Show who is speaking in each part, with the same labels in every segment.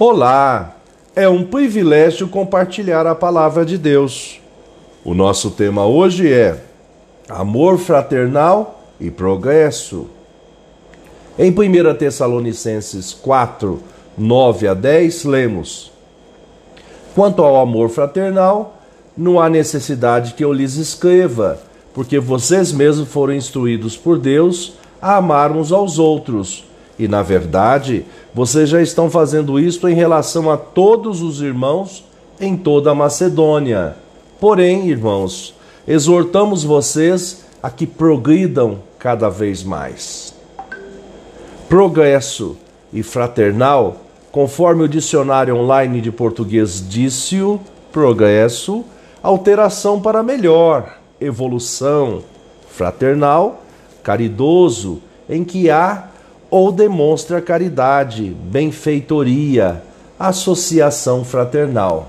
Speaker 1: Olá! É um privilégio compartilhar a palavra de Deus. O nosso tema hoje é Amor fraternal e progresso. Em 1 Tessalonicenses 4, 9 a 10, lemos: Quanto ao amor fraternal, não há necessidade que eu lhes escreva, porque vocês mesmos foram instruídos por Deus a amar uns aos outros e, na verdade, vocês já estão fazendo isto em relação a todos os irmãos em toda a Macedônia. Porém, irmãos, exortamos vocês a que progridam cada vez mais. Progresso e fraternal, conforme o dicionário online de português disse-o, progresso, alteração para melhor, evolução, fraternal, caridoso, em que há ou demonstra caridade, benfeitoria, associação fraternal.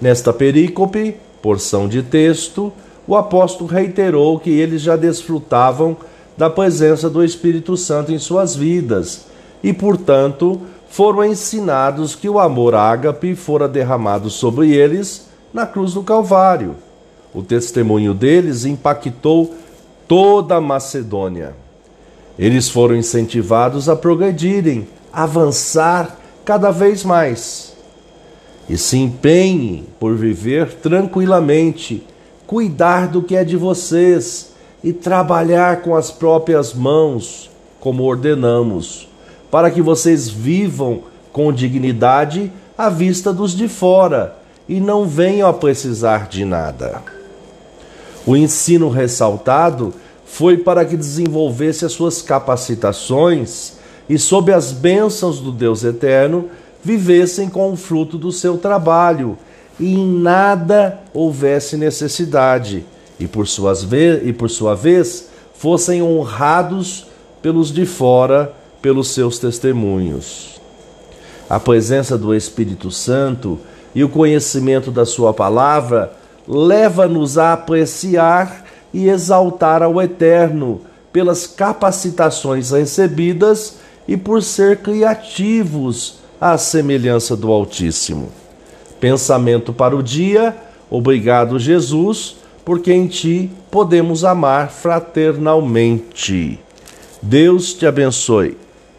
Speaker 1: Nesta perícope, porção de texto, o apóstolo reiterou que eles já desfrutavam da presença do Espírito Santo em suas vidas e, portanto, foram ensinados que o amor ágape fora derramado sobre eles na cruz do Calvário. O testemunho deles impactou toda a Macedônia. Eles foram incentivados a progredirem, avançar cada vez mais. E se empenhem por viver tranquilamente, cuidar do que é de vocês e trabalhar com as próprias mãos, como ordenamos, para que vocês vivam com dignidade à vista dos de fora e não venham a precisar de nada. O ensino ressaltado foi para que desenvolvesse as suas capacitações e, sob as bênçãos do Deus eterno, vivessem com o fruto do seu trabalho e em nada houvesse necessidade, e por, suas e por sua vez fossem honrados pelos de fora pelos seus testemunhos. A presença do Espírito Santo e o conhecimento da Sua palavra leva-nos a apreciar e exaltar ao Eterno pelas capacitações recebidas e por ser criativos à semelhança do Altíssimo. Pensamento para o dia, obrigado, Jesus, porque em ti podemos amar fraternalmente. Deus te abençoe.